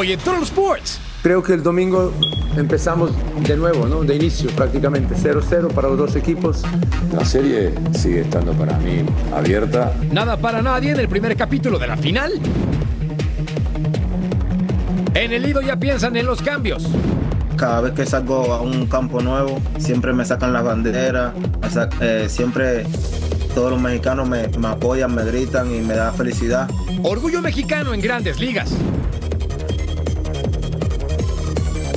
Hoy en Total Sports. Creo que el domingo empezamos de nuevo, ¿no? De inicio prácticamente, 0-0 para los dos equipos. La serie sigue estando para mí abierta. Nada para nadie en el primer capítulo de la final. En el Lido ya piensan en los cambios. Cada vez que salgo a un campo nuevo, siempre me sacan las banderas, eh, siempre todos los mexicanos me, me apoyan, me gritan y me da felicidad. Orgullo mexicano en grandes ligas.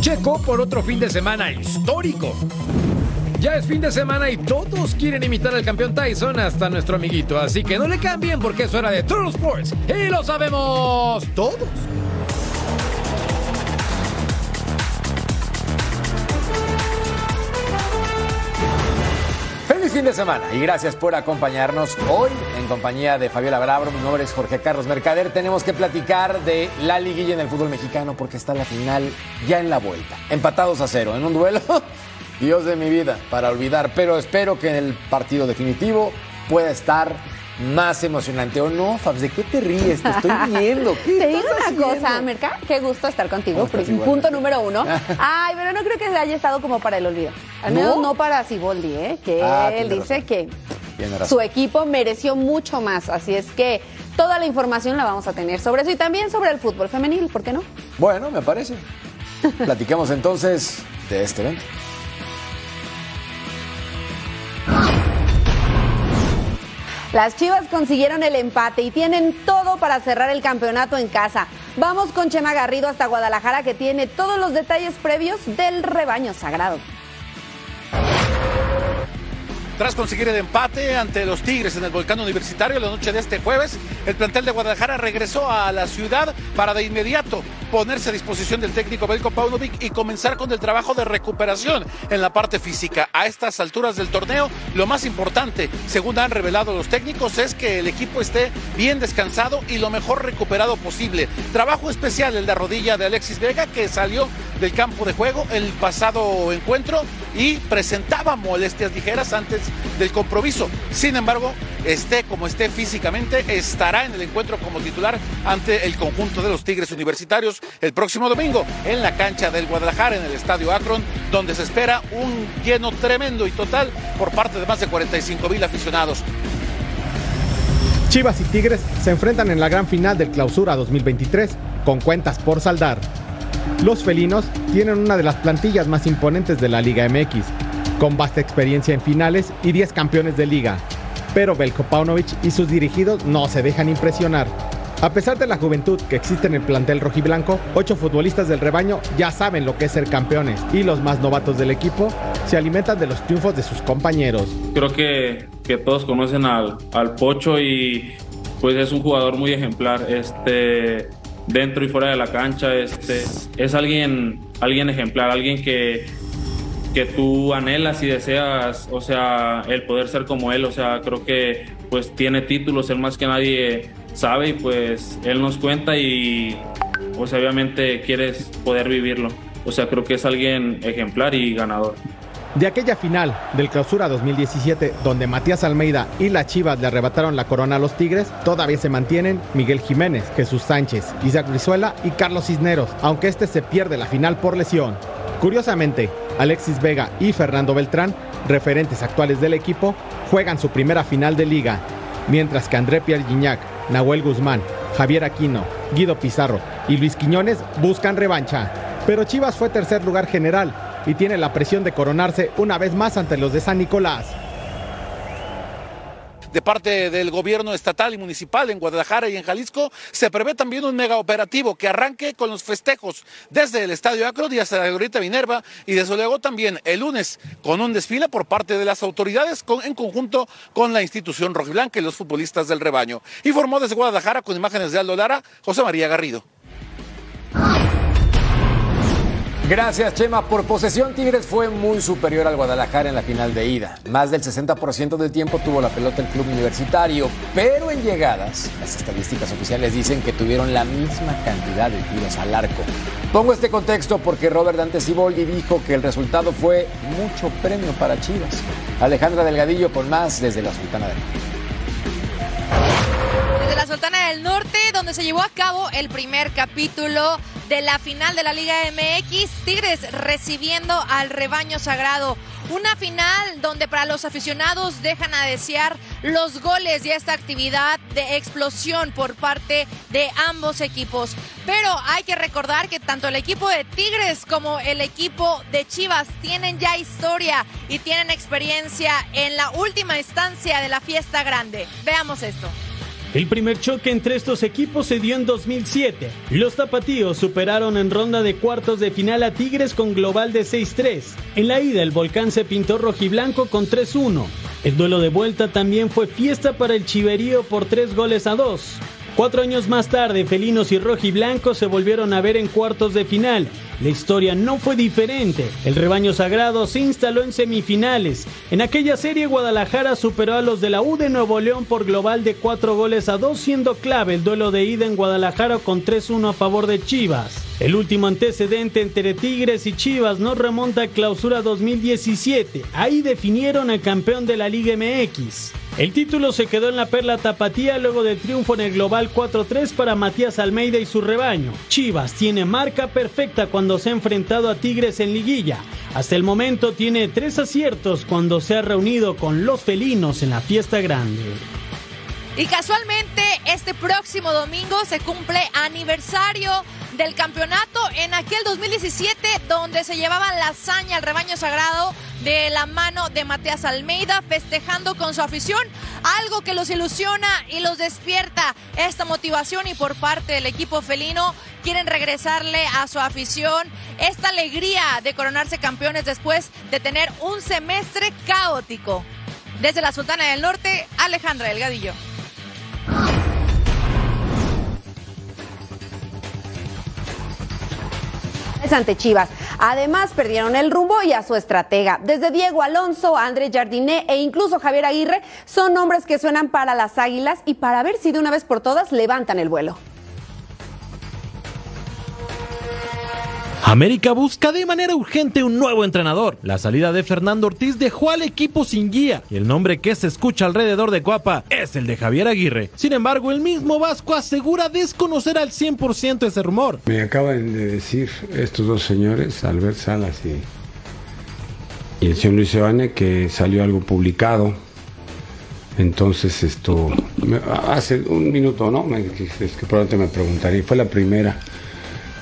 Checo por otro fin de semana histórico. Ya es fin de semana y todos quieren imitar al campeón Tyson hasta nuestro amiguito, así que no le cambien porque es hora de Total Sports y lo sabemos todos. Fin de semana y gracias por acompañarnos hoy en compañía de Fabiola Bravo. Mi nombre es Jorge Carlos Mercader. Tenemos que platicar de la liguilla en el fútbol mexicano porque está la final ya en la vuelta. Empatados a cero en un duelo. Dios de mi vida, para olvidar. Pero espero que el partido definitivo pueda estar más emocionante. ¿O no, Fabs? ¿De qué te ríes? Te estoy viendo. te digo una cosa, Merca, qué gusto estar contigo. Punto número uno. Ay, pero no creo que haya estado como para el olvido. Al menos no, para Siboldi, ¿eh? Que ah, él dice que su equipo mereció mucho más. Así es que toda la información la vamos a tener sobre eso y también sobre el fútbol femenil, ¿por qué no? Bueno, me parece. Platiquemos entonces de este evento. Las Chivas consiguieron el empate y tienen todo para cerrar el campeonato en casa. Vamos con Chema Garrido hasta Guadalajara que tiene todos los detalles previos del rebaño sagrado. Tras conseguir el empate ante los Tigres en el Volcán Universitario la noche de este jueves, el plantel de Guadalajara regresó a la ciudad para de inmediato ponerse a disposición del técnico Belko Paunovic y comenzar con el trabajo de recuperación en la parte física. A estas alturas del torneo, lo más importante, según han revelado los técnicos, es que el equipo esté bien descansado y lo mejor recuperado posible. Trabajo especial el de rodilla de Alexis Vega, que salió del campo de juego el pasado encuentro y presentaba molestias ligeras antes del compromiso. Sin embargo, esté como esté físicamente, estará en el encuentro como titular ante el conjunto de los Tigres Universitarios el próximo domingo en la cancha del Guadalajara, en el Estadio Akron, donde se espera un lleno tremendo y total por parte de más de 45 mil aficionados. Chivas y Tigres se enfrentan en la gran final del Clausura 2023 con cuentas por saldar. Los felinos tienen una de las plantillas más imponentes de la Liga MX, con vasta experiencia en finales y 10 campeones de liga. Pero Belko Paunovic y sus dirigidos no se dejan impresionar. A pesar de la juventud que existe en el plantel rojiblanco, ocho futbolistas del rebaño ya saben lo que es ser campeones y los más novatos del equipo se alimentan de los triunfos de sus compañeros. Creo que, que todos conocen al, al Pocho y pues es un jugador muy ejemplar. Este, dentro y fuera de la cancha, este, es alguien, alguien ejemplar, alguien que, que tú anhelas y deseas, o sea, el poder ser como él, o sea, creo que pues tiene títulos, él más que nadie sabe y pues él nos cuenta y pues obviamente quieres poder vivirlo, o sea, creo que es alguien ejemplar y ganador. De aquella final del Clausura 2017, donde Matías Almeida y la Chivas le arrebataron la corona a los Tigres, todavía se mantienen Miguel Jiménez, Jesús Sánchez, Isaac Brizuela y Carlos Cisneros, aunque este se pierde la final por lesión. Curiosamente, Alexis Vega y Fernando Beltrán, referentes actuales del equipo, juegan su primera final de liga, mientras que André Pierre Nahuel Guzmán, Javier Aquino, Guido Pizarro y Luis Quiñones buscan revancha. Pero Chivas fue tercer lugar general y tiene la presión de coronarse una vez más ante los de San Nicolás. De parte del gobierno estatal y municipal en Guadalajara y en Jalisco, se prevé también un mega operativo que arranque con los festejos desde el Estadio Acro y hasta la Glorieta Minerva y desde luego también el lunes con un desfile por parte de las autoridades en conjunto con la institución rojiblanca y los futbolistas del rebaño. Informó desde Guadalajara con imágenes de Aldo Lara, José María Garrido. Gracias, Chema. Por posesión, Tigres fue muy superior al Guadalajara en la final de ida. Más del 60% del tiempo tuvo la pelota el club universitario, pero en llegadas, las estadísticas oficiales dicen que tuvieron la misma cantidad de tiros al arco. Pongo este contexto porque Robert Dante Siboldi dijo que el resultado fue mucho premio para Chivas. Alejandra Delgadillo con más desde la Sultana del. La Sultana del Norte, donde se llevó a cabo el primer capítulo de la final de la Liga MX, Tigres recibiendo al rebaño sagrado. Una final donde para los aficionados dejan a desear los goles y esta actividad de explosión por parte de ambos equipos. Pero hay que recordar que tanto el equipo de Tigres como el equipo de Chivas tienen ya historia y tienen experiencia en la última instancia de la fiesta grande. Veamos esto. El primer choque entre estos equipos se dio en 2007. Los tapatíos superaron en ronda de cuartos de final a Tigres con global de 6-3. En la ida el volcán se pintó rojiblanco con 3-1. El duelo de vuelta también fue fiesta para el Chiverío por 3 goles a 2. Cuatro años más tarde, felinos y rojiblancos se volvieron a ver en cuartos de final. La historia no fue diferente. El rebaño sagrado se instaló en semifinales. En aquella serie, Guadalajara superó a los de la U de Nuevo León por global de cuatro goles a dos, siendo clave el duelo de ida en Guadalajara con 3-1 a favor de Chivas. El último antecedente entre Tigres y Chivas nos remonta a clausura 2017. Ahí definieron al campeón de la Liga MX. El título se quedó en la perla tapatía luego del triunfo en el global 4-3 para Matías Almeida y su rebaño. Chivas tiene marca perfecta cuando se ha enfrentado a Tigres en liguilla. Hasta el momento tiene tres aciertos cuando se ha reunido con los felinos en la fiesta grande. Y casualmente este próximo domingo se cumple aniversario del campeonato en aquel 2017 donde se llevaban la hazaña al rebaño sagrado de la mano de Matías Almeida festejando con su afición, algo que los ilusiona y los despierta esta motivación y por parte del equipo felino quieren regresarle a su afición esta alegría de coronarse campeones después de tener un semestre caótico. Desde la Sultana del Norte, Alejandra Delgadillo. Ante Chivas. Además, perdieron el rumbo y a su estratega. Desde Diego Alonso, André Jardiné e incluso Javier Aguirre son nombres que suenan para las Águilas y para ver si de una vez por todas levantan el vuelo. América busca de manera urgente un nuevo entrenador. La salida de Fernando Ortiz dejó al equipo sin guía y el nombre que se escucha alrededor de Cuapa es el de Javier Aguirre. Sin embargo, el mismo Vasco asegura desconocer al 100% ese rumor. Me acaban de decir estos dos señores, Albert Salas y, el señor Luis Evane, que salió algo publicado. Entonces esto, hace un minuto, ¿no? es que probablemente me preguntaría, fue la primera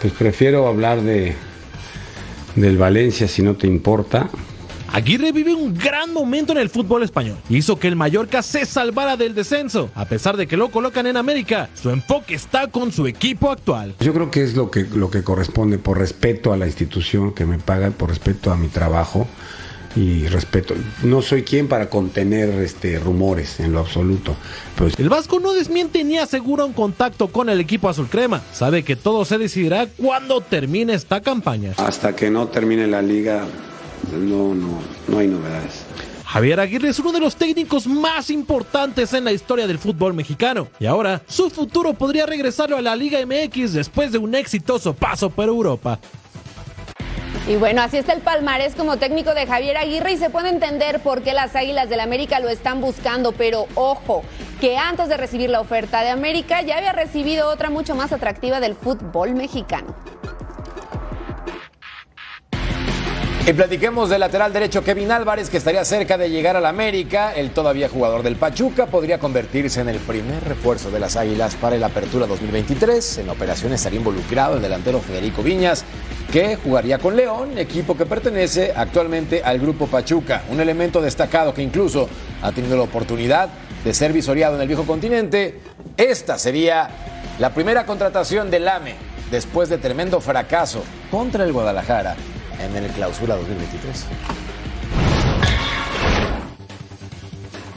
pues prefiero hablar de del Valencia si no te importa. Aguirre vive un gran momento en el fútbol español. Hizo que el Mallorca se salvara del descenso. A pesar de que lo colocan en América, su enfoque está con su equipo actual. Yo creo que es lo que, lo que corresponde por respeto a la institución que me paga, por respeto a mi trabajo y respeto. No soy quien para contener este rumores en lo absoluto. Pues el Vasco no desmiente ni asegura un contacto con el equipo azul crema. Sabe que todo se decidirá cuando termine esta campaña. Hasta que no termine la liga, no, no, no hay novedades. Javier Aguirre es uno de los técnicos más importantes en la historia del fútbol mexicano y ahora su futuro podría regresarlo a la Liga MX después de un exitoso paso por Europa. Y bueno, así está el palmarés como técnico de Javier Aguirre y se puede entender por qué las Águilas del América lo están buscando, pero ojo, que antes de recibir la oferta de América ya había recibido otra mucho más atractiva del fútbol mexicano. Y platiquemos del lateral derecho Kevin Álvarez, que estaría cerca de llegar al América. El todavía jugador del Pachuca podría convertirse en el primer refuerzo de las Águilas para el Apertura 2023. En la operación estaría involucrado el delantero Federico Viñas, que jugaría con León, equipo que pertenece actualmente al Grupo Pachuca. Un elemento destacado que incluso ha tenido la oportunidad de ser visoreado en el viejo continente. Esta sería la primera contratación del AME después de tremendo fracaso contra el Guadalajara en el clausura 2023.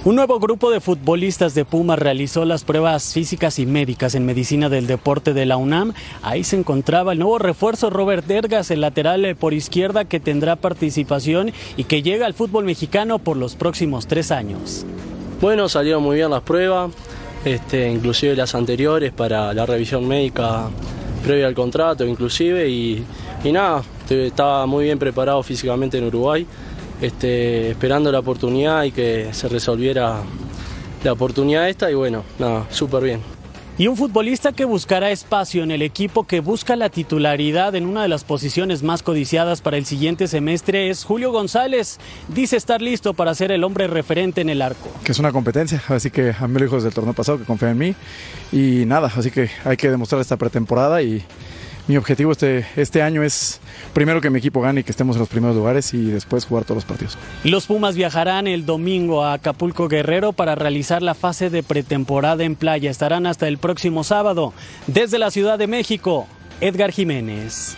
Un nuevo grupo de futbolistas de Puma realizó las pruebas físicas y médicas en medicina del deporte de la UNAM. Ahí se encontraba el nuevo refuerzo Robert Ergas, el lateral eh, por izquierda que tendrá participación y que llega al fútbol mexicano por los próximos tres años. Bueno, salieron muy bien las pruebas, este, inclusive las anteriores para la revisión médica previa al contrato, inclusive, y, y nada, estaba muy bien preparado físicamente en Uruguay, este, esperando la oportunidad y que se resolviera la oportunidad esta y bueno, nada, súper bien. Y un futbolista que buscará espacio en el equipo que busca la titularidad en una de las posiciones más codiciadas para el siguiente semestre es Julio González. Dice estar listo para ser el hombre referente en el arco. Que es una competencia, así que a mí lo dijo desde el torneo pasado que confía en mí y nada, así que hay que demostrar esta pretemporada y mi objetivo este, este año es primero que mi equipo gane y que estemos en los primeros lugares y después jugar todos los partidos. Los Pumas viajarán el domingo a Acapulco Guerrero para realizar la fase de pretemporada en playa. Estarán hasta el próximo sábado. Desde la Ciudad de México, Edgar Jiménez.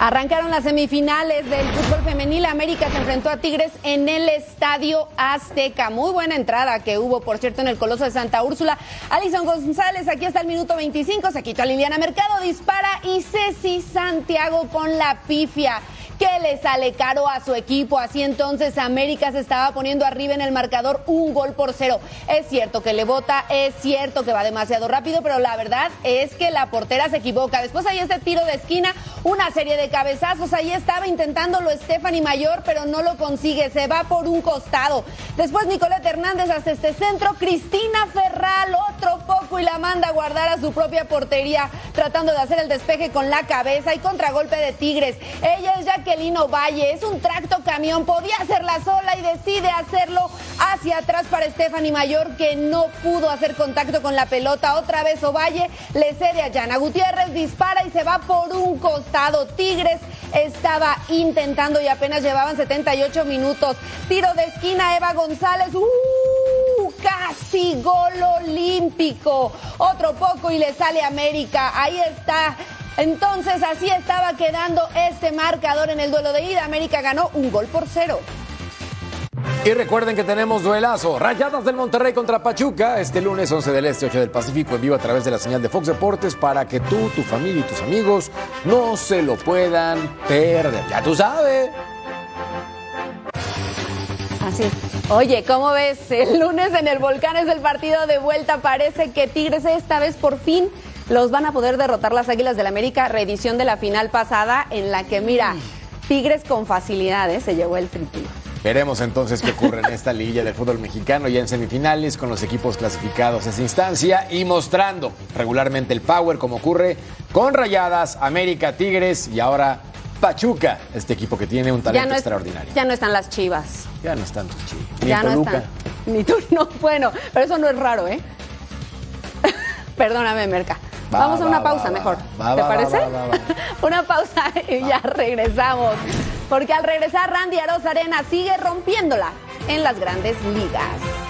Arrancaron las semifinales del fútbol femenil. América se enfrentó a Tigres en el Estadio Azteca. Muy buena entrada que hubo, por cierto, en el Coloso de Santa Úrsula. Alison González, aquí hasta el minuto 25, se quitó a Liliana Mercado, dispara y Ceci Santiago con la pifia que le sale caro a su equipo. Así entonces América se estaba poniendo arriba en el marcador un gol por cero. Es cierto que le bota, es cierto que va demasiado rápido, pero la verdad es que la portera se equivoca. Después hay este tiro de esquina, una serie de cabezazos. Ahí estaba intentándolo Stephanie Mayor, pero no lo consigue. Se va por un costado. Después Nicoleta Hernández hace este centro. Cristina Ferral, otro poco y la manda a guardar a su propia portería, tratando de hacer el despeje con la cabeza y contragolpe de Tigres. Ella es ya Lino Valle. Es un tracto camión, podía hacerla sola y decide hacerlo hacia atrás para Stephanie Mayor, que no pudo hacer contacto con la pelota. Otra vez Ovalle le cede a Yana Gutiérrez, dispara y se va por un costado. Tigres estaba intentando y apenas llevaban 78 minutos. Tiro de esquina, Eva González. ¡Uh! Casi gol olímpico. Otro poco y le sale América. Ahí está entonces así estaba quedando este marcador en el duelo de ida. América ganó un gol por cero. Y recuerden que tenemos duelazo. Rayadas del Monterrey contra Pachuca este lunes 11 del Este, 8 del Pacífico en vivo a través de la señal de Fox Deportes para que tú, tu familia y tus amigos no se lo puedan perder. Ya tú sabes. Así. Oye, ¿cómo ves? El lunes en el Volcán es el partido de vuelta. Parece que Tigres esta vez por fin los van a poder derrotar las Águilas del la América, reedición de la final pasada en la que, mira, Tigres con facilidades se llevó el triple. Veremos entonces qué ocurre en esta liguilla del fútbol mexicano ya en semifinales con los equipos clasificados a esa instancia y mostrando regularmente el power como ocurre con Rayadas, América, Tigres y ahora Pachuca, este equipo que tiene un talento extraordinario. Ya no están las chivas. Ya no están tus chivas. Ni ya no están. Ni tú, no. Bueno, pero eso no es raro, ¿eh? Perdóname, Merca. Vamos a una pausa mejor. ¿Te parece? una pausa y ya regresamos. Porque al regresar, Randy Arena sigue rompiéndola en las grandes ligas.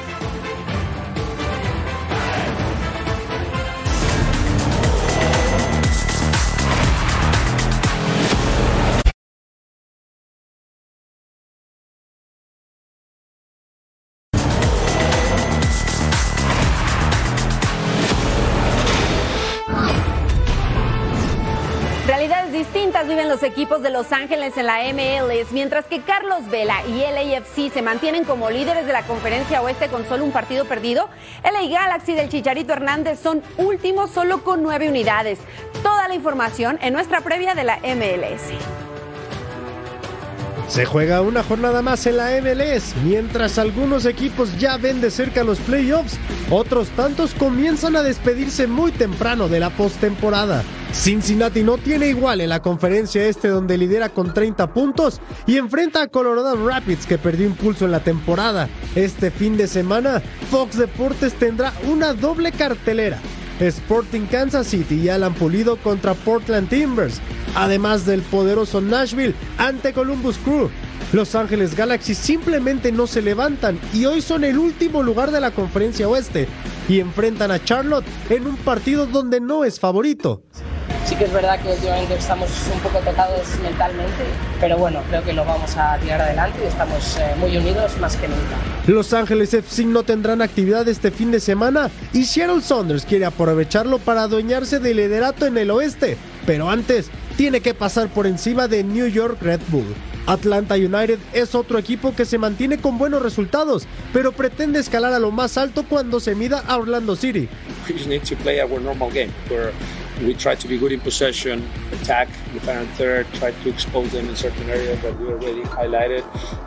Equipos de Los Ángeles en la MLS, mientras que Carlos Vela y LAFC se mantienen como líderes de la conferencia oeste con solo un partido perdido. LA Galaxy del Chicharito Hernández son últimos solo con nueve unidades. Toda la información en nuestra previa de la MLS. Se juega una jornada más en la MLS, mientras algunos equipos ya ven de cerca los playoffs, otros tantos comienzan a despedirse muy temprano de la postemporada. Cincinnati no tiene igual en la conferencia este donde lidera con 30 puntos y enfrenta a Colorado Rapids que perdió impulso en la temporada. Este fin de semana, Fox Deportes tendrá una doble cartelera. Sporting Kansas City y Alan Pulido contra Portland Timbers, además del poderoso Nashville ante Columbus Crew. Los Ángeles Galaxy simplemente no se levantan y hoy son el último lugar de la conferencia oeste y enfrentan a Charlotte en un partido donde no es favorito. Que es verdad que últimamente estamos un poco tocados mentalmente, pero bueno, creo que lo vamos a tirar adelante y estamos eh, muy unidos más que nunca. Los Ángeles FC no tendrán actividad este fin de semana y Seattle Saunders quiere aprovecharlo para adueñarse del liderato en el oeste, pero antes tiene que pasar por encima de New York Red Bull. Atlanta United es otro equipo que se mantiene con buenos resultados, pero pretende escalar a lo más alto cuando se mida a Orlando City. we tried to be good in possession, attack the final third, try to expose them in certain areas that we already highlighted,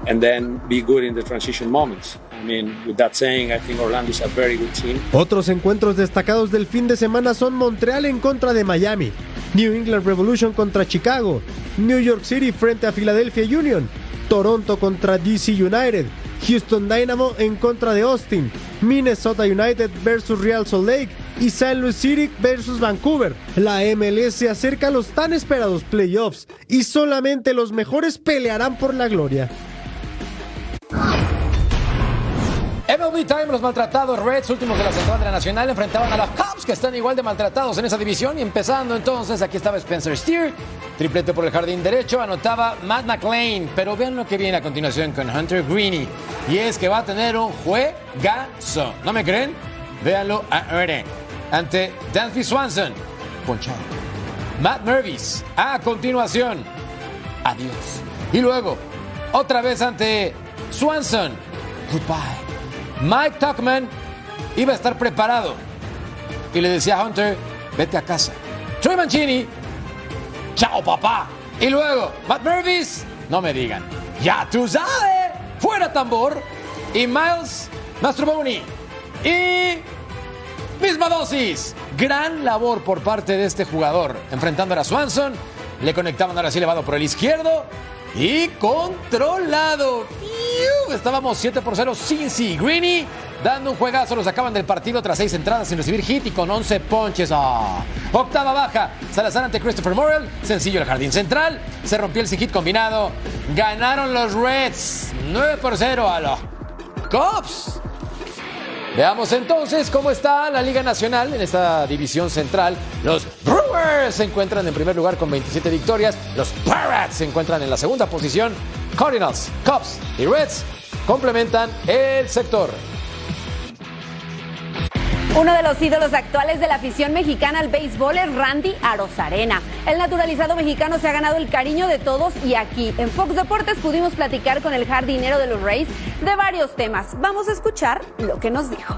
and then be good in the transition moments. I mean, with that saying, I think Orlando is a very good team. Otros encuentros destacados del fin de semana son Montreal en contra de Miami, New England Revolution contra Chicago, New York City frente a Philadelphia Union, Toronto contra DC United, Houston Dynamo en contra de Austin, Minnesota United versus Real Salt Lake y St. Louis City versus Vancouver. La MLS se acerca a los tan esperados playoffs y solamente los mejores pelearán por la gloria. MLB Time, los maltratados Reds, últimos de la Central Nacional, enfrentaban a los Cubs, que están igual de maltratados en esa división. Y empezando entonces, aquí estaba Spencer Steer, triplete por el jardín derecho, anotaba Matt McLean. Pero vean lo que viene a continuación con Hunter Greeny. Y es que va a tener un juegazo. ¿No me creen? Véanlo ahora. Ante Danby Swanson, ponchado. Matt Mervis, a continuación. Adiós. Y luego, otra vez ante Swanson. Goodbye. Mike Tuckman iba a estar preparado y le decía a Hunter, vete a casa. Troy Mancini, chao papá. Y luego, Matt Mervis, no me digan, ya tú sabes, fuera tambor. Y Miles Mastroboni. Y misma dosis. Gran labor por parte de este jugador. Enfrentando a Swanson, le conectaban ahora sí elevado por el izquierdo y controlado. Estábamos 7 por 0. Cincy Greeny dando un juegazo. Los acaban del partido tras 6 entradas sin recibir hit y con 11 ponches. Ah. Octava baja. Salazar ante Christopher Morrell. Sencillo el jardín central. Se rompió el sin hit combinado. Ganaron los Reds 9 por 0 a los Cubs. Veamos entonces cómo está la Liga Nacional en esta división central. Los Brewers se encuentran en primer lugar con 27 victorias. Los Pirates se encuentran en la segunda posición. Cardinals, Cubs y Reds complementan el sector. Uno de los ídolos actuales de la afición mexicana al béisbol es Randy Arozarena. El naturalizado mexicano se ha ganado el cariño de todos y aquí en Fox Deportes pudimos platicar con el jardinero de los Rays de varios temas. Vamos a escuchar lo que nos dijo.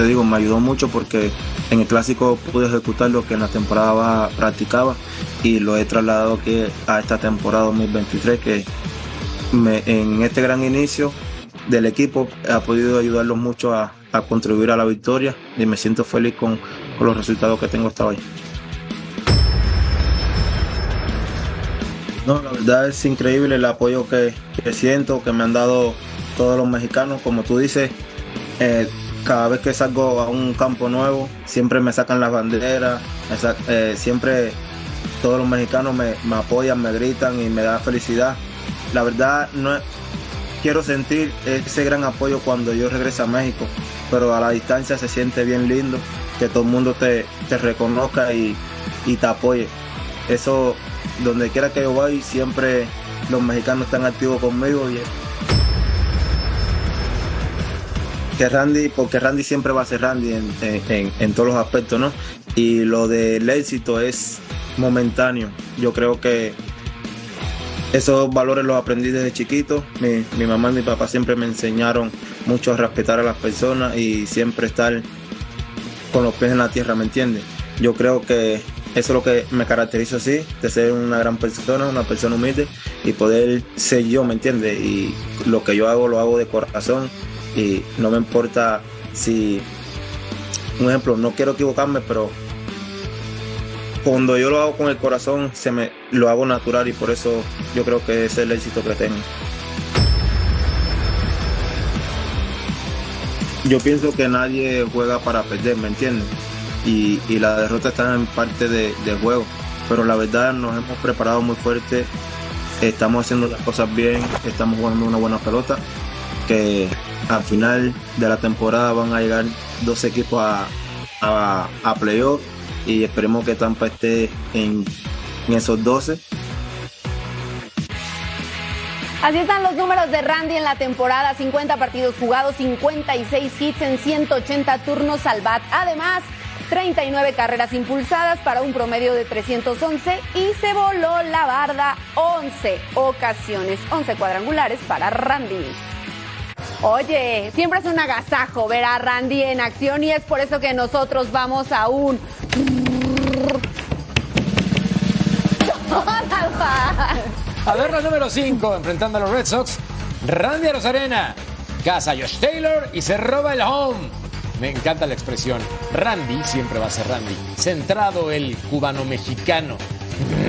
Te digo, me ayudó mucho porque en el clásico pude ejecutar lo que en la temporada practicaba y lo he trasladado aquí a esta temporada 2023 que en este gran inicio del equipo ha podido ayudarlos mucho a, contribuir a la victoria y me siento feliz con, los resultados que tengo hasta hoy. No, la verdad es increíble el apoyo que, siento, que me han dado todos los mexicanos. Como tú dices, eh, cada vez que salgo a un campo nuevo, siempre me sacan las banderas, eh, siempre todos los mexicanos me, me apoyan, me gritan y me da felicidad la verdad no quiero sentir ese gran apoyo cuando yo regrese a México, pero a la distancia se siente bien lindo que todo el mundo te, reconozca y, te apoye. Eso, donde quiera que yo vaya, siempre los mexicanos están activos conmigo y que Randy, porque Randy siempre va a ser Randy en, en todos los aspectos, ¿no? Y lo del éxito es momentáneo. Yo creo que esos valores los aprendí desde chiquito. Mi, mamá y mi papá siempre me enseñaron mucho a respetar a las personas y siempre estar con los pies en la tierra, ¿me entiendes? Yo creo que eso es lo que me caracteriza así, de ser una gran persona, una persona humilde y poder ser yo, ¿me entiendes? Y lo que yo hago lo hago de corazón y no me importa si, un ejemplo, no quiero equivocarme, pero cuando yo lo hago con el corazón, se me lo hago natural y por eso yo creo que es el éxito que tengo. Yo pienso que nadie juega para perder, ¿me entiendes? Y, la derrota está en parte del de juego. Pero la verdad nos hemos preparado muy fuerte, estamos haciendo las cosas bien, estamos jugando una buena pelota, que al final de la temporada van a llegar dos equipos a, a, a playoff y esperemos que Tampa esté en, esos 12. Así están los números de Randy en la temporada, 50 partidos jugados, 56 hits en 180 turnos al bat. Además, 39 carreras impulsadas para un promedio de 311 y se voló la barda 11 ocasiones, 11 cuadrangulares para Randy. Oye, siempre es un agasajo ver a Randy en acción y es por eso que nosotros vamos a un... A ver la número 5, enfrentando a los Red Sox, Randy Rosarena, casa Josh Taylor y se roba el home. Me encanta la expresión. Randy siempre va a ser Randy. Centrado el cubano-mexicano.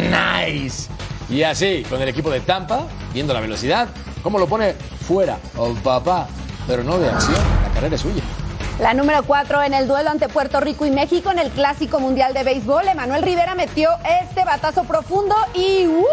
Nice. Y así, con el equipo de Tampa, viendo la velocidad, cómo lo pone fuera. Oh, papá. Pero no de acción. La carrera es suya. La número 4 en el duelo ante Puerto Rico y México en el Clásico Mundial de Béisbol. Emanuel Rivera metió este batazo profundo y ¡uh!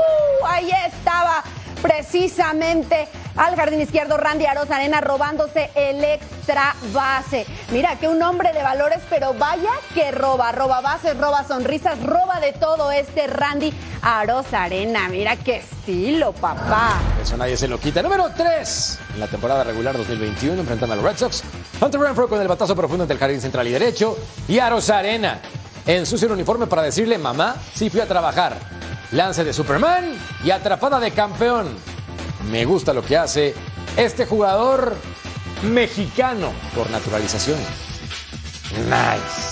ahí estaba precisamente al jardín izquierdo Randy Aroz Arena robándose el extra base. Mira que un hombre de valores, pero vaya que roba, roba bases, roba sonrisas, roba de todo este Randy Aroz Arena. Mira qué estilo, papá. Eso nadie se lo quita. Número 3 en la temporada regular 2021 enfrentando a los Red Sox. Hunter Renfro con el batazo profundo entre el jardín central y derecho y Aroz Arena en su uniforme para decirle, mamá, sí fui a trabajar. Lance de Superman y atrapada de campeón. Me gusta lo que hace este jugador mexicano por naturalización. Nice.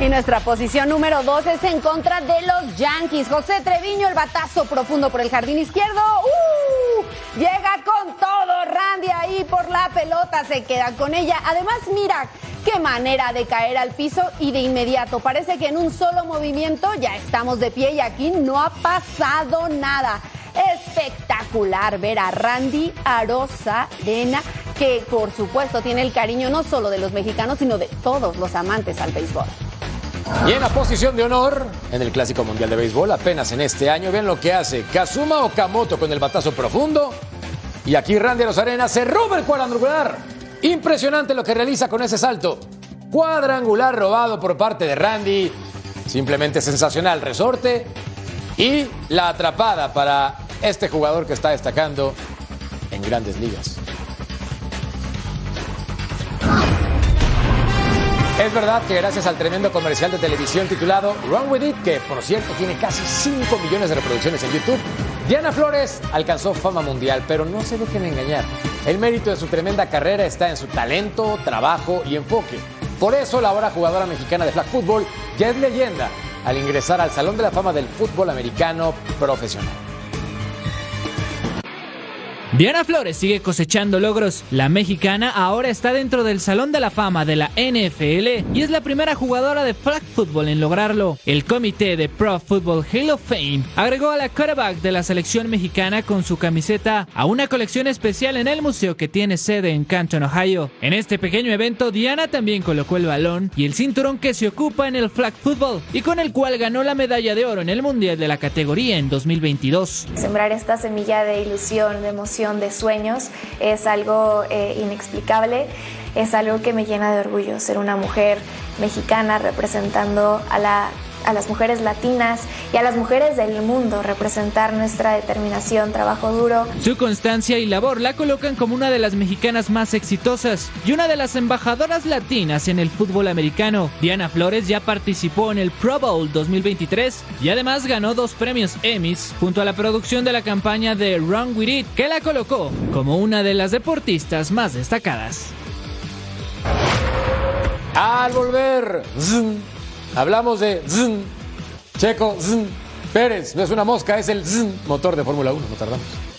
Y nuestra posición número 2 es en contra de los Yankees. José Treviño, el batazo profundo por el jardín izquierdo. ¡Uh! Llega con todo. Randy ahí por la pelota se queda con ella. Además, mira qué manera de caer al piso y de inmediato. Parece que en un solo movimiento ya estamos de pie y aquí no ha pasado nada espectacular ver a Randy Arosa Arena, que por supuesto tiene el cariño no solo de los mexicanos, sino de todos los amantes al béisbol. Y en la posición de honor en el Clásico Mundial de Béisbol, apenas en este año, ven lo que hace Kazuma Okamoto con el batazo profundo. Y aquí Randy Arena se roba el cuadrangular. Impresionante lo que realiza con ese salto. Cuadrangular robado por parte de Randy. Simplemente sensacional resorte. Y la atrapada para este jugador que está destacando en grandes ligas. Es verdad que gracias al tremendo comercial de televisión titulado Run With It, que por cierto tiene casi 5 millones de reproducciones en YouTube, Diana Flores alcanzó fama mundial, pero no se dejen engañar. El mérito de su tremenda carrera está en su talento, trabajo y enfoque. Por eso la ahora jugadora mexicana de flag football ya es leyenda al ingresar al Salón de la Fama del Fútbol Americano Profesional. Diana Flores sigue cosechando logros. La mexicana ahora está dentro del Salón de la Fama de la NFL y es la primera jugadora de flag football en lograrlo. El comité de Pro Football Hall of Fame agregó a la quarterback de la selección mexicana con su camiseta a una colección especial en el museo que tiene sede en Canton, Ohio. En este pequeño evento, Diana también colocó el balón y el cinturón que se ocupa en el flag football y con el cual ganó la medalla de oro en el Mundial de la categoría en 2022. Sembrar esta semilla de ilusión, de emoción de sueños es algo eh, inexplicable, es algo que me llena de orgullo ser una mujer mexicana representando a la a las mujeres latinas y a las mujeres del mundo representar nuestra determinación, trabajo duro. Su constancia y labor la colocan como una de las mexicanas más exitosas y una de las embajadoras latinas en el fútbol americano. Diana Flores ya participó en el Pro Bowl 2023 y además ganó dos premios Emmys junto a la producción de la campaña de Run With It que la colocó como una de las deportistas más destacadas. Al volver, Hablamos de Checo Pérez. No es una mosca, es el motor de Fórmula 1. No tardamos.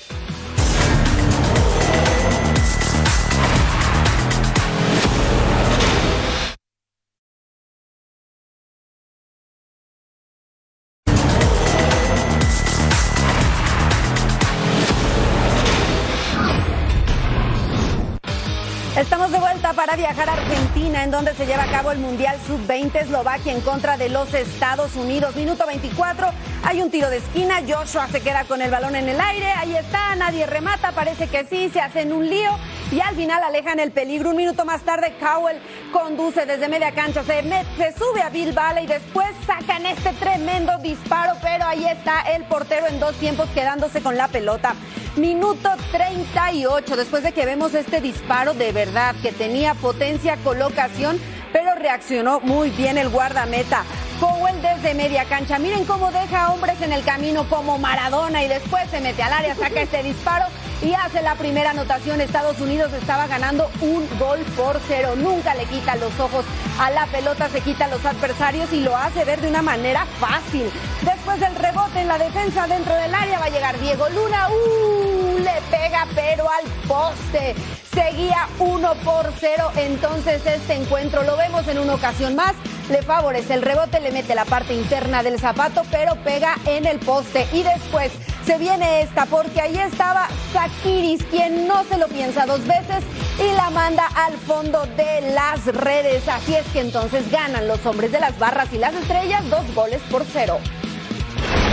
Donde se lleva a cabo el Mundial Sub-20 Eslovaquia en contra de los Estados Unidos. Minuto 24, hay un tiro de esquina, Joshua se queda con el balón en el aire, ahí está, nadie remata, parece que sí, se hacen un lío y al final alejan el peligro. Un minuto más tarde, Cowell conduce desde media cancha, se, se sube a Bill Valley y después sacan este tremendo disparo, pero ahí está el portero en dos tiempos quedándose con la pelota. Minuto 38, después de que vemos este disparo de verdad que tenía potencia, colocación, pero reaccionó muy bien el guardameta. Powell desde media cancha. Miren cómo deja hombres en el camino como Maradona y después se mete al área, saca este disparo y hace la primera anotación. Estados Unidos estaba ganando un gol por cero. Nunca le quita los ojos a la pelota, se quita a los adversarios y lo hace ver de una manera fácil. Del rebote en la defensa dentro del área va a llegar Diego Luna. ¡Uh! Le pega pero al poste. Seguía uno por cero. Entonces este encuentro lo vemos en una ocasión más le favorece el rebote, le mete la parte interna del zapato, pero pega en el poste. Y después se viene esta, porque ahí estaba Sakiris, quien no se lo piensa dos veces y la manda al fondo de las redes. Así es que entonces ganan los hombres de las barras y las estrellas dos goles por cero.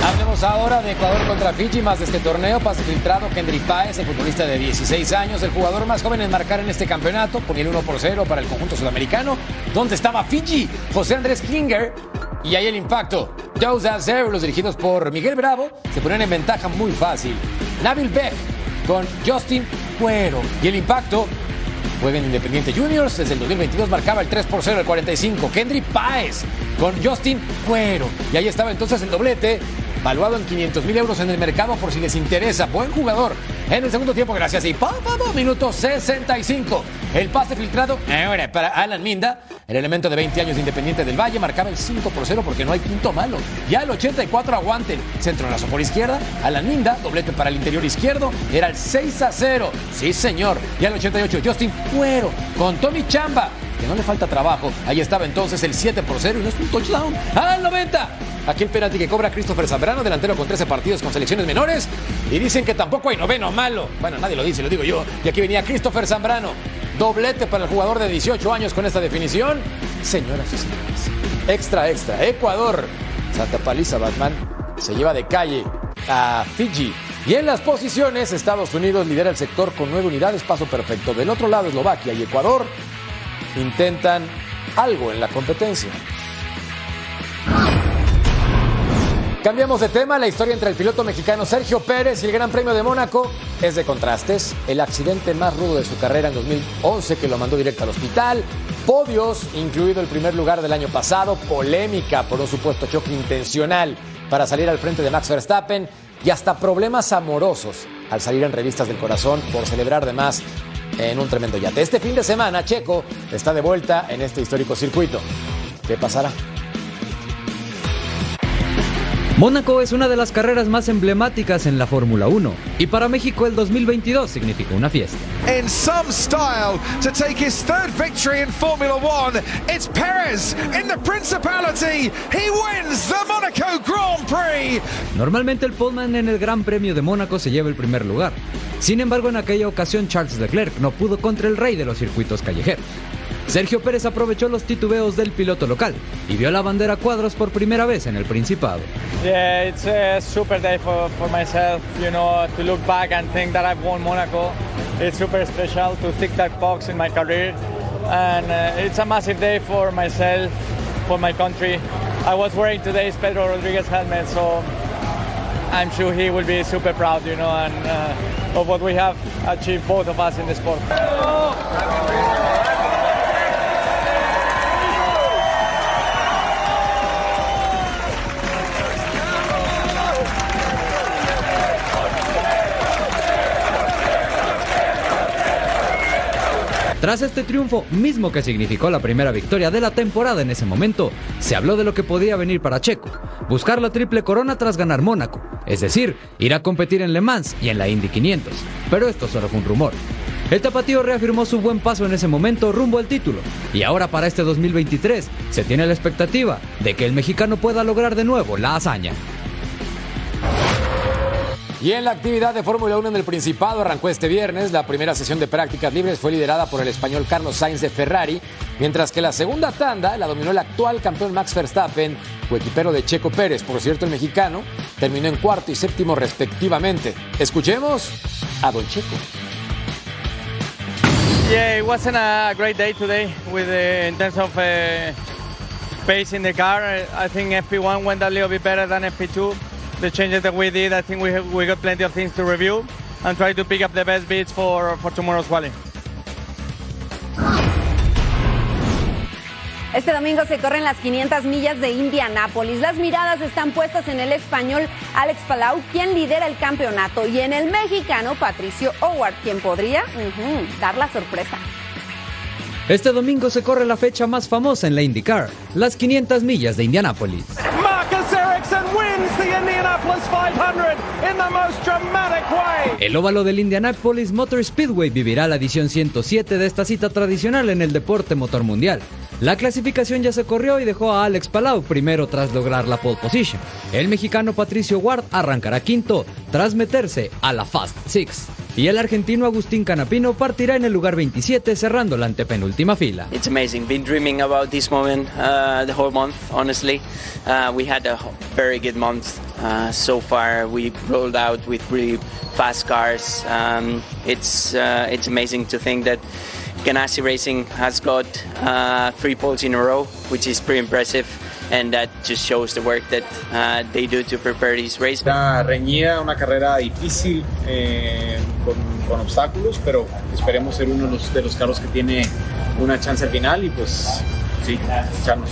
Hablemos ahora de Ecuador contra Fiji, más de este torneo. Pase filtrado, Kendry Páez, el futbolista de 16 años, el jugador más joven en marcar en este campeonato, ponía el 1 por 0 para el conjunto sudamericano. ¿Dónde estaba Fiji? José Andrés Klinger. Y ahí el impacto. 2 a 0, los dirigidos por Miguel Bravo, se ponen en ventaja muy fácil. Nabil Beck con Justin Cuero. Y el impacto, Juega en Independiente Juniors, desde el 2022 marcaba el 3 por 0 el 45. Kendry Páez con Justin Cuero. Y ahí estaba entonces el doblete valuado en 500 mil euros en el mercado por si les interesa. Buen jugador. En el segundo tiempo, gracias. Y pa, minuto 65. El pase filtrado ahora para Alan Minda. El elemento de 20 años de Independiente del Valle marcaba el 5 por 0 porque no hay quinto malo. Ya el 84 aguanten. Centro lazo por izquierda. Alan Minda, doblete para el interior izquierdo. Era el 6 a 0. Sí, señor. Ya el 88, Justin Cuero con Tommy Chamba que no le falta trabajo. Ahí estaba entonces el 7 por 0 y no es un touchdown. Al 90. Aquí el penalti que cobra Christopher Zambrano, delantero con 13 partidos con selecciones menores. Y dicen que tampoco hay noveno malo. Bueno, nadie lo dice, lo digo yo. Y aquí venía Christopher Zambrano. Doblete para el jugador de 18 años con esta definición. Señoras y señores. Extra, extra. Ecuador. Santa Paliza Batman se lleva de calle a Fiji. Y en las posiciones, Estados Unidos lidera el sector con nueve unidades, paso perfecto. Del otro lado, Eslovaquia y Ecuador intentan algo en la competencia. Cambiamos de tema, la historia entre el piloto mexicano Sergio Pérez y el Gran Premio de Mónaco es de contrastes. El accidente más rudo de su carrera en 2011 que lo mandó directo al hospital, podios, incluido el primer lugar del año pasado, polémica por un supuesto choque intencional para salir al frente de Max Verstappen y hasta problemas amorosos al salir en revistas del corazón por celebrar de más en un tremendo yate. Este fin de semana, Checo está de vuelta en este histórico circuito. ¿Qué pasará? Mónaco es una de las carreras más emblemáticas en la Fórmula 1 y para México el 2022 significó una fiesta. In some style to take his third victory in Formula 1, it's Perez in the Principality. He wins the Monaco Grand Prix. Normalmente el poleman en el Gran Premio de Mónaco se lleva el primer lugar. Sin embargo, en aquella ocasión Charles Leclerc no pudo contra el rey de los circuitos callejeros. Sergio Pérez aprovechó los titubeos del piloto local y vio la bandera cuadros por primera vez en el Principado. Yeah, it's a super day for, for myself, you know, to look back and think that I've won Monaco. It's super special to tick that box in my career and uh, it's a massive day for myself, for my country. I was wearing today's Pedro Rodriguez helmet, so I'm sure he will be super proud, you know, and uh, of what we have achieved both of us in the sport. Tras este triunfo, mismo que significó la primera victoria de la temporada en ese momento, se habló de lo que podía venir para Checo, buscar la triple corona tras ganar Mónaco, es decir, ir a competir en Le Mans y en la Indy 500. Pero esto solo fue un rumor. El tapatío reafirmó su buen paso en ese momento rumbo al título, y ahora para este 2023 se tiene la expectativa de que el mexicano pueda lograr de nuevo la hazaña. Y en la actividad de Fórmula 1 en el Principado arrancó este viernes. La primera sesión de prácticas libres fue liderada por el español Carlos Sainz de Ferrari, mientras que la segunda tanda la dominó el actual campeón Max Verstappen, coequipero de Checo Pérez. Por cierto, el mexicano terminó en cuarto y séptimo respectivamente. Escuchemos a Don Checo. Yeah, it wasn't a great day today with uh, in terms of uh, pace in the car. I think FP1 went a little bit better than FP2. The changes that we did, I think we have, we got plenty of things to review and try to pick up the best bits for, for tomorrow's quali. Este domingo se corren las 500 millas de Indianápolis. Las miradas están puestas en el español Alex Palau, quien lidera el campeonato, y en el mexicano Patricio Howard, quien podría dar la sorpresa. Este domingo se corre la fecha más famosa en la IndyCar, las 500 millas de Indianápolis. El óvalo del Indianapolis Motor Speedway vivirá la edición 107 de esta cita tradicional en el deporte motor mundial. La clasificación ya se corrió y dejó a Alex Palau primero tras lograr la pole position. El mexicano Patricio Ward arrancará quinto tras meterse a la Fast Six. Y el argentino Agustín Canapino partirá en el lugar 27 cerrando la antepenúltima fila. It's amazing. Been dreaming about this moment uh, the whole month, honestly. Uh, we had a very good month uh, so far. We rolled out with really fast cars. Um, it's uh, it's amazing to think that Ganassi Racing has got uh, three poles in a row, which is pretty impressive. And that just shows the work that uh, they do to prepare this race. Una reñida, una carrera difícil eh, con, con, obstáculos, pero esperemos ser uno de los, de los carros que tiene una chance al final y pues sí, echarnos.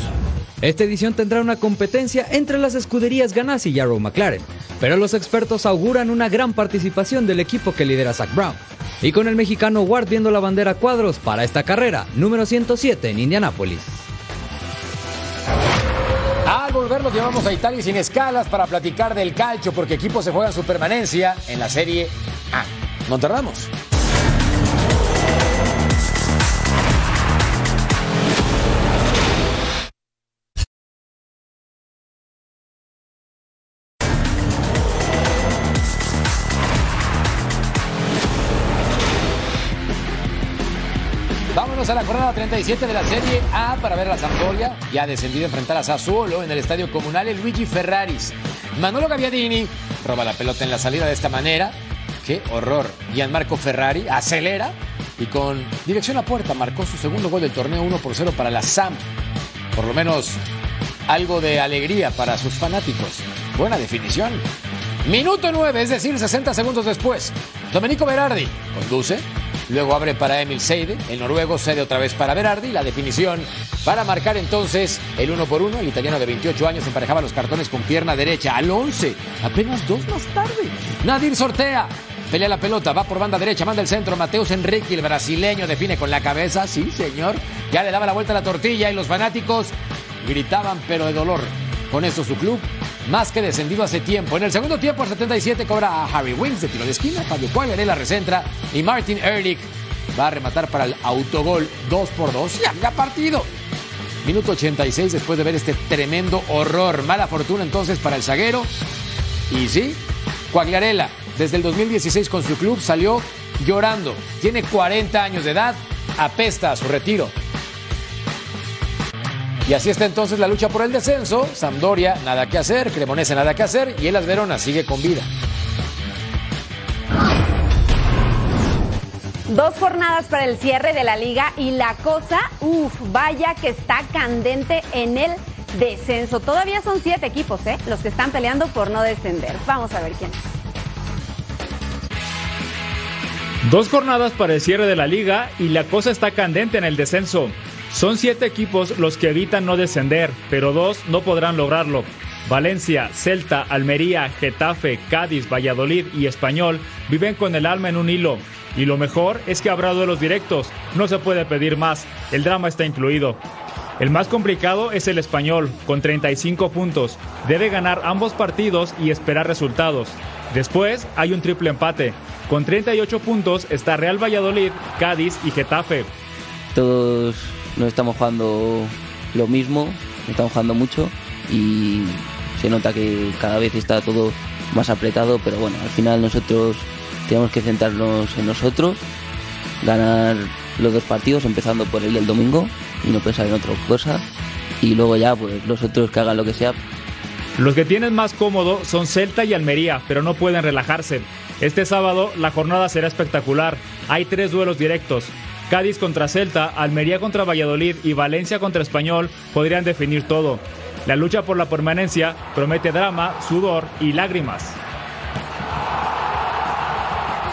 Esta edición tendrá una competencia entre las escuderías Ganassi y Arrow McLaren, pero los expertos auguran una gran participación del equipo que lidera Zach Brown. Y con el mexicano Ward viendo la bandera cuadros para esta carrera, número 107 en Indianápolis. Al volver nos llevamos a Italia sin escalas para platicar del calcio porque equipos se juegan su permanencia en la Serie A. Montardamos. a jornada 37 de la Serie A para ver a la Sampdoria. Ya descendido a enfrentar a Sassuolo en el Estadio Comunal el Luigi Ferraris. Manolo Gaviadini roba la pelota en la salida de esta manera. ¡Qué horror! Gianmarco Ferrari acelera y con dirección a puerta marcó su segundo gol del torneo 1 por 0 para la Sam. Por lo menos algo de alegría para sus fanáticos. Buena definición. Minuto 9, es decir, 60 segundos después. Domenico Berardi conduce Luego abre para Emil Seide. El noruego cede otra vez para Berardi. La definición para marcar entonces el uno por uno. El italiano de 28 años emparejaba los cartones con pierna derecha al 11. Apenas dos más tarde. Nadir sortea. Pelea la pelota, va por banda derecha, manda el centro. Mateus Enrique, el brasileño, define con la cabeza. Sí, señor. Ya le daba la vuelta a la tortilla y los fanáticos gritaban, pero de dolor. Con eso su club más que descendido hace tiempo. En el segundo tiempo, al 77, cobra a Harry Wings de tiro de esquina. Fabio la recentra y Martin Ehrlich va a rematar para el autogol 2 por 2 y había partido. Minuto 86 después de ver este tremendo horror. Mala fortuna entonces para el zaguero. Y sí, Cuagliarella, desde el 2016 con su club, salió llorando. Tiene 40 años de edad, apesta a su retiro. Y así está entonces la lucha por el descenso. Sampdoria, nada que hacer. Cremonese, nada que hacer. Y el Verona sigue con vida. Dos jornadas para el cierre de la liga y la cosa, uff, vaya que está candente en el descenso. Todavía son siete equipos, ¿eh? Los que están peleando por no descender. Vamos a ver quién. Dos jornadas para el cierre de la liga y la cosa está candente en el descenso. Son siete equipos los que evitan no descender, pero dos no podrán lograrlo. Valencia, Celta, Almería, Getafe, Cádiz, Valladolid y Español viven con el alma en un hilo. Y lo mejor es que habrá duelos directos, no se puede pedir más, el drama está incluido. El más complicado es el español, con 35 puntos. Debe ganar ambos partidos y esperar resultados. Después hay un triple empate. Con 38 puntos está Real Valladolid, Cádiz y Getafe. Todos no estamos jugando lo mismo, estamos jugando mucho y se nota que cada vez está todo más apretado, pero bueno, al final nosotros tenemos que centrarnos en nosotros, ganar los dos partidos, empezando por el del domingo y no pensar en otra cosa, y luego ya pues los otros que hagan lo que sea. Los que tienen más cómodo son Celta y Almería, pero no pueden relajarse. Este sábado la jornada será espectacular. Hay tres duelos directos. Cádiz contra Celta, Almería contra Valladolid y Valencia contra Español podrían definir todo. La lucha por la permanencia promete drama, sudor y lágrimas.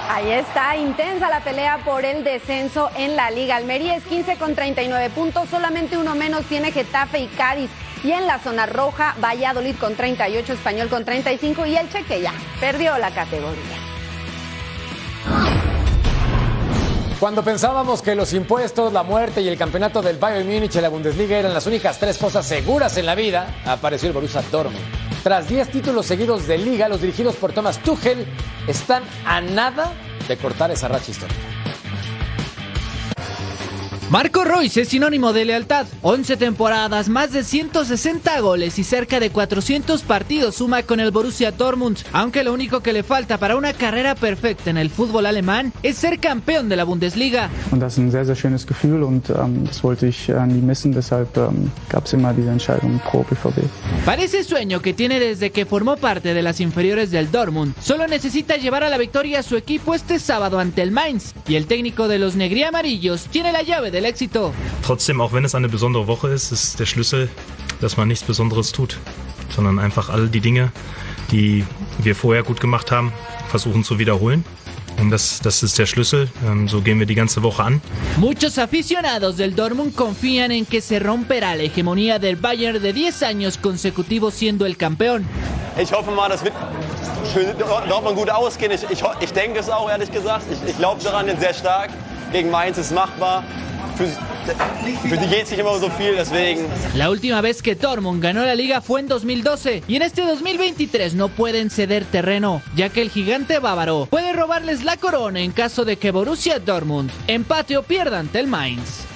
Ahí está, intensa la pelea por el descenso en la liga. Almería es 15 con 39 puntos, solamente uno menos tiene Getafe y Cádiz. Y en la zona roja, Valladolid con 38, Español con 35 y el Cheque ya perdió la categoría. Cuando pensábamos que los impuestos, la muerte y el campeonato del Bayern Múnich y la Bundesliga eran las únicas tres cosas seguras en la vida, apareció el Borussia Dortmund. Tras 10 títulos seguidos de liga, los dirigidos por Thomas Tuchel están a nada de cortar esa racha histórica. Marco Royce es sinónimo de lealtad. 11 temporadas, más de 160 goles y cerca de 400 partidos suma con el Borussia Dortmund, aunque lo único que le falta para una carrera perfecta en el fútbol alemán es ser campeón de la Bundesliga. Und das ist ein sehr, sehr schönes Gefühl und ähm, das wollte ich äh, nie missen, deshalb ähm, immer diese Entscheidung pro BVB. Parece sueño que tiene desde que formó parte de las inferiores del Dortmund. Solo necesita llevar a la victoria a su equipo este sábado ante el Mainz y el técnico de los negriamarillos tiene la llave de del éxito. Trotzdem, auch wenn es eine besondere Woche ist, ist der Schlüssel, dass man nichts Besonderes tut, sondern einfach all die Dinge, die wir vorher gut gemacht haben, versuchen zu wiederholen. Und das, das ist der Schlüssel. Ähm, so gehen wir die ganze Woche an. Muchos aficionados del Dortmund confían en que se romperá la hegemonía del Bayern de 10 años consecutivos siendo el campeón. Ich hoffe mal, das wird für Dortmund gut ausgehen. Ich, ich, ich denke es auch, ehrlich gesagt. Ich, ich glaube daran, sehr stark. Gegen Mainz ist machbar. La última vez que Dortmund ganó la liga fue en 2012 y en este 2023 no pueden ceder terreno, ya que el gigante bávaro puede robarles la corona en caso de que Borussia Dortmund empate o pierda ante el Mainz.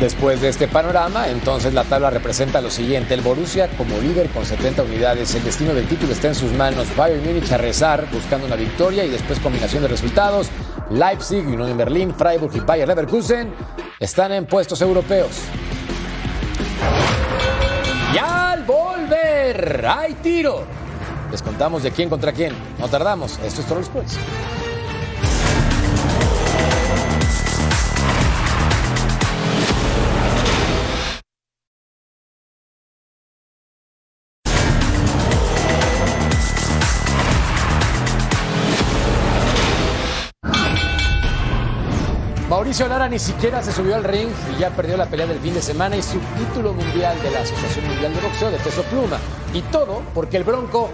Después de este panorama, entonces la tabla representa lo siguiente. El Borussia como líder con 70 unidades. El destino del título está en sus manos. Bayern Múnich a rezar buscando una victoria y después combinación de resultados. Leipzig, Unión Berlín, Freiburg y Bayer Leverkusen están en puestos europeos. Y al volver, hay tiro. Les contamos de quién contra quién. No tardamos. Esto es Troll Sports. Mauricio ni siquiera se subió al ring y ya perdió la pelea del fin de semana y su título mundial de la Asociación Mundial de Boxeo de peso pluma. Y todo porque el Bronco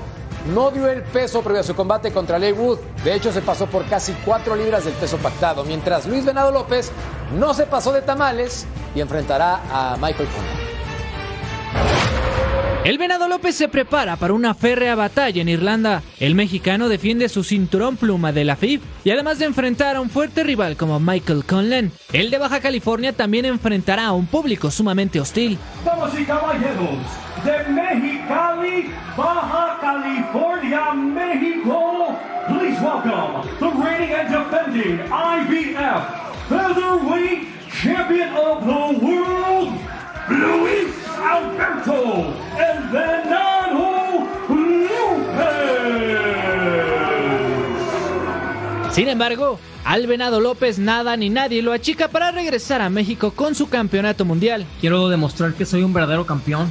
no dio el peso previo a su combate contra Ley Wood. De hecho, se pasó por casi cuatro libras del peso pactado, mientras Luis Venado López no se pasó de tamales y enfrentará a Michael Conner. El Venado López se prepara para una férrea batalla en Irlanda. El mexicano defiende su cinturón pluma de la FIB y además de enfrentar a un fuerte rival como Michael Conlan, el de Baja California también enfrentará a un público sumamente hostil. Damas y caballeros, de Mexicali, Baja California, México, please welcome the reigning and defending IBF Featherweight Champion of the World, Luis Alberto El Venado López. Sin embargo, al Venado López nada ni nadie lo achica para regresar a México con su campeonato mundial. Quiero demostrar que soy un verdadero campeón,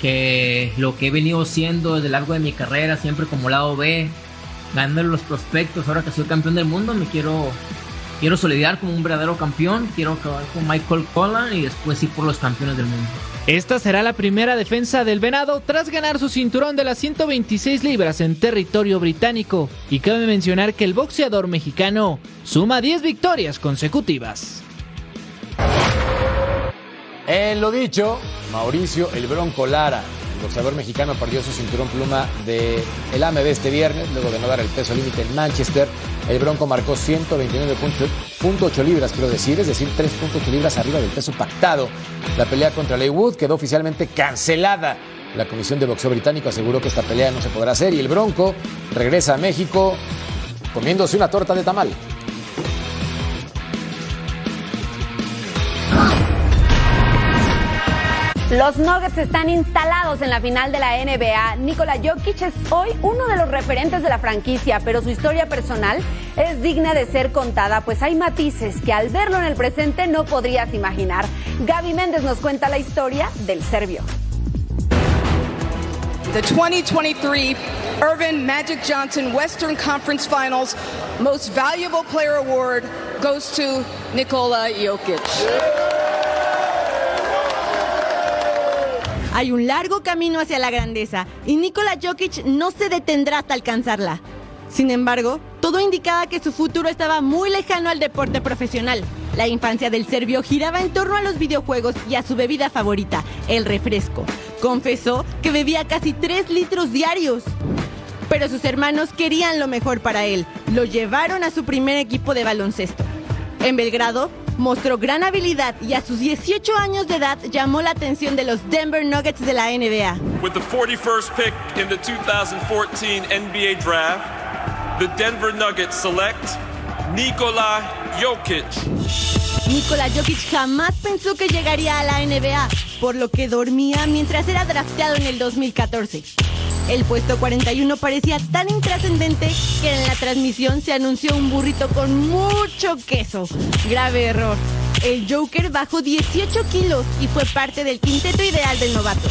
que lo que he venido siendo desde largo de mi carrera, siempre como lado B, ganando los prospectos, ahora que soy campeón del mundo, me quiero quiero solidar como un verdadero campeón, quiero acabar con Michael Collin y después ir por los campeones del mundo. Esta será la primera defensa del Venado tras ganar su cinturón de las 126 libras en territorio británico. Y cabe mencionar que el boxeador mexicano suma 10 victorias consecutivas. En lo dicho, Mauricio El Bronco Lara, boxeador mexicano, perdió su cinturón pluma del el AMB este viernes, luego de no dar el peso límite en Manchester. El Bronco marcó 129.8 libras, quiero decir, es decir, 3.8 libras arriba del peso pactado. La pelea contra Leywood quedó oficialmente cancelada. La Comisión de Boxeo Británico aseguró que esta pelea no se podrá hacer y el Bronco regresa a México comiéndose una torta de tamal. Los Nuggets están instalados en la final de la NBA. Nikola Jokic es hoy uno de los referentes de la franquicia, pero su historia personal es digna de ser contada, pues hay matices que al verlo en el presente no podrías imaginar. Gaby Méndez nos cuenta la historia del serbio. The 2023 Irvin Magic Johnson Western Conference Finals Most Valuable Player Award goes to Nikola Jokic. Hay un largo camino hacia la grandeza y Nikola Jokic no se detendrá hasta alcanzarla. Sin embargo, todo indicaba que su futuro estaba muy lejano al deporte profesional. La infancia del serbio giraba en torno a los videojuegos y a su bebida favorita, el refresco. Confesó que bebía casi 3 litros diarios. Pero sus hermanos querían lo mejor para él. Lo llevaron a su primer equipo de baloncesto. En Belgrado, mostró gran habilidad y a sus 18 años de edad llamó la atención de los Denver Nuggets de la NBA. With the 41st pick in the 2014 NBA draft, the Denver Nuggets select Nikola Jokic. Nikola Jokic jamás pensó que llegaría a la NBA, por lo que dormía mientras era drafteado en el 2014. El puesto 41 parecía tan intrascendente que en la transmisión se anunció un burrito con mucho queso. Grave error. El Joker bajó 18 kilos y fue parte del quinteto ideal del novato.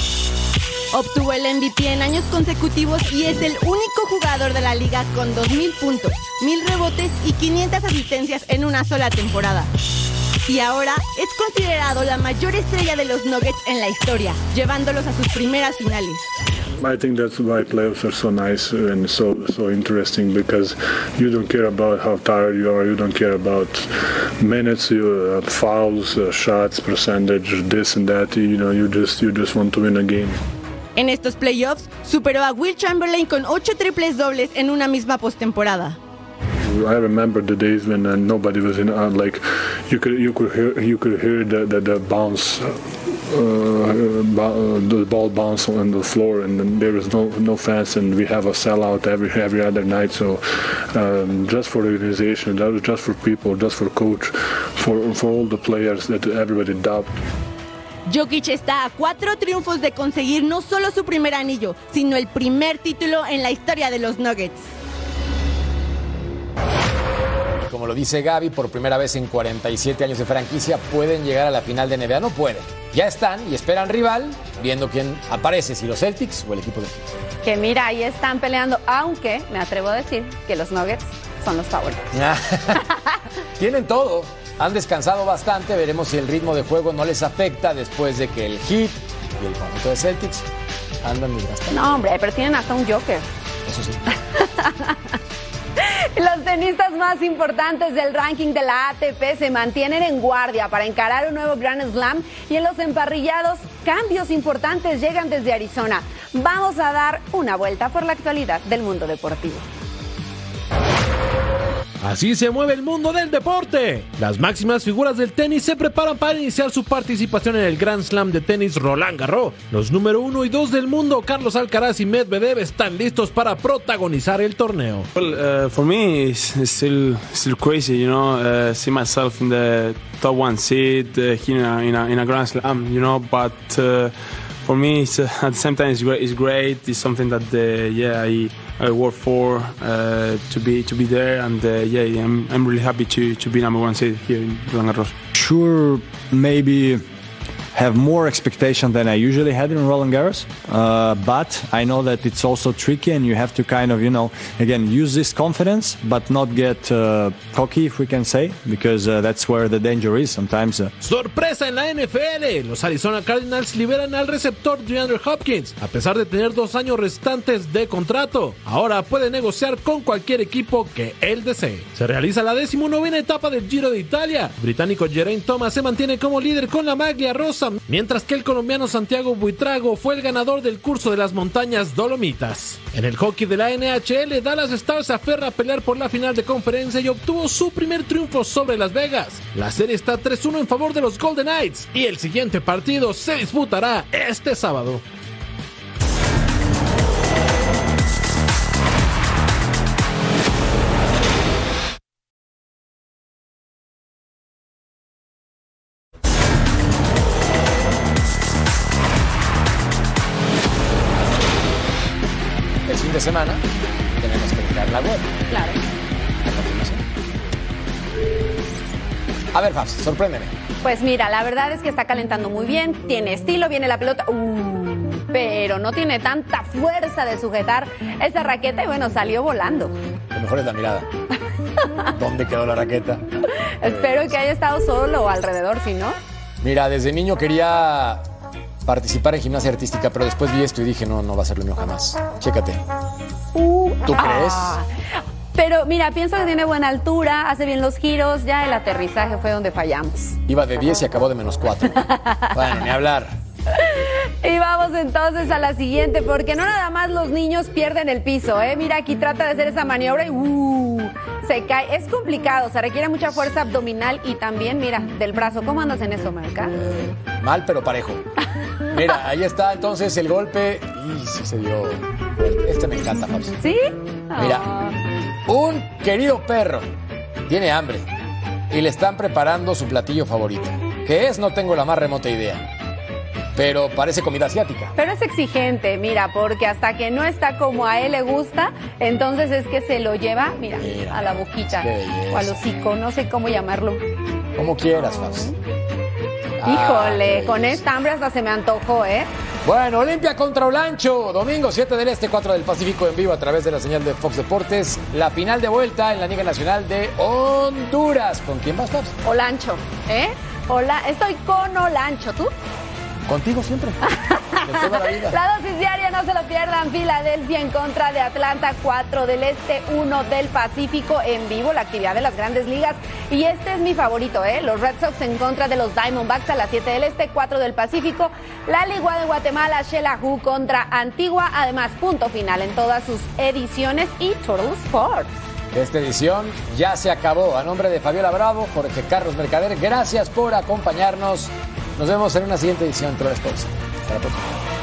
Obtuvo el MVP en años consecutivos y es el único jugador de la liga con 2.000 puntos, 1.000 rebotes y 500 asistencias en una sola temporada. Y ahora es considerado la mayor estrella de los Nuggets en la historia, llevándolos a sus primeras finales. I think that's why playoffs are so nice and so so interesting because you don't care about how tired you are, you don't care about minutes, you, uh, fouls, uh, shots, percentage, this and that. You know, you just you just want to win a game. En estos playoffs, superó a Will Chamberlain con ocho triples dobles en una misma postemporada. I remember the days when uh, nobody was in. Uh, like, you could you could hear you could hear the the, the bounce, the ball bounce on the floor, and there was no no fans, and we have a sellout every every other night. So, um, just for the organization, just for people, just for coach, for for all the players that everybody dubbed. Jokic está a cuatro triunfos de conseguir no solo su primer anillo, sino el primer título en la historia de los Nuggets. Como lo dice Gaby, por primera vez en 47 años de franquicia pueden llegar a la final de NBA. No pueden. Ya están y esperan rival, viendo quién aparece, si los Celtics o el equipo de Que mira, ahí están peleando, aunque me atrevo a decir que los Nuggets son los favoritos. Tienen todo. Han descansado bastante, veremos si el ritmo de juego no les afecta después de que el Heat y el conjunto de Celtics andan desgastados. No, hombre, pero tienen hasta un Joker. Eso sí. Los tenistas más importantes del ranking de la ATP se mantienen en guardia para encarar un nuevo Grand Slam y en los emparrillados cambios importantes llegan desde Arizona. Vamos a dar una vuelta por la actualidad del mundo deportivo. Así se mueve el mundo del deporte. Las máximas figuras del tenis se preparan para iniciar su participación en el Grand Slam de tenis Roland Garros. Los número uno y dos del mundo, Carlos Alcaraz y Medvedev, están listos para protagonizar el torneo. Well, uh, for me, it's, still crazy, you know, uh, see myself in the top one seed uh, in a, in a, Grand Slam, you know, but. Uh, for me, it's, at the same time, it's great. It's great. It's something that, yeah, I, I work for uh, to be to be there, and uh, yeah, I'm, I'm really happy to, to be number one seed here in Roland Garros. Sure, maybe have more expectation than I usually had in Roland Garros. Uh, but I know that it's also tricky, and you have to kind of, you know, again, use this confidence, but not get uh, cocky, if we can say, because uh, that's where the danger is sometimes. uh, Sorpresa en la NFL. Los Arizona Cardinals liberan al receptor DeAndre Hopkins, a pesar de tener dos años restantes de contrato. Ahora puede negociar con cualquier equipo que él desee. Se realiza la decimonovena etapa del Giro de Italia. El británico Geraint Thomas se mantiene como líder con la maglia rosa, mientras que el colombiano Santiago Buitrago fue el ganador del curso de las montañas Dolomitas. En el hockey de la NHL, Dallas Stars aferra a pelear por la final de conferencia y obtuvo su primer triunfo sobre Las Vegas. La serie está 3-1 en favor de los Golden Knights y el siguiente partido se disputará este sábado. Fabs, sorpréndeme. Pues mira, la verdad es que está calentando muy bien, tiene estilo, viene la pelota. Uh, pero no tiene tanta fuerza de sujetar esa raqueta y bueno, salió volando. Lo mejor es la mirada. ¿Dónde quedó la raqueta? Espero que haya estado solo o alrededor, si no. Mira, desde niño quería participar en gimnasia artística, pero después vi esto y dije, no, no va a ser lo mío jamás. Chécate. Uh, ¿Tú crees? ah. Pero mira, pienso que tiene buena altura, hace bien los giros, ya el aterrizaje fue donde fallamos. Iba de 10 y acabó de menos 4. bueno, ni hablar. Y vamos entonces a la siguiente, porque no nada más los niños pierden el piso, ¿eh? Mira, aquí trata de hacer esa maniobra y uh, se cae. Es complicado, se requiere mucha fuerza abdominal y también, mira, del brazo. ¿Cómo andas en eso, Marca? Mal, pero parejo. Mira, ahí está entonces el golpe. Y sí se dio. Este me encanta, Fabs. ¿Sí? Mira, un querido perro tiene hambre y le están preparando su platillo favorito. ¿Qué es? No tengo la más remota idea. Pero parece comida asiática. Pero es exigente, mira, porque hasta que no está como a él le gusta, entonces es que se lo lleva, mira, a la boquita o al hocico, no sé cómo llamarlo. Como quieras, Fabs. Híjole, Ay, con esta hambre hasta se me antojó, ¿eh? Bueno, Olimpia contra Olancho, domingo 7 del Este, 4 del Pacífico en vivo a través de la señal de Fox Deportes. La final de vuelta en la Liga Nacional de Honduras. ¿Con quién vas, Fabs? Olancho, ¿eh? Hola, estoy con Olancho, ¿tú? Contigo siempre. La. La dosis diaria, no se lo pierdan. Filadelfia en contra de Atlanta, 4 del Este, 1 del Pacífico en vivo, la actividad de las grandes ligas. Y este es mi favorito, ¿eh? Los Red Sox en contra de los Diamondbacks a las 7 del Este, 4 del Pacífico. La Ligua de Guatemala, Shelahu contra Antigua. Además, punto final en todas sus ediciones y Total Sports. Esta edición ya se acabó. A nombre de Fabiola Bravo, Jorge Carlos Mercader, gracias por acompañarnos. Nos vemos en una siguiente edición de Troll Sports. Hasta la próxima.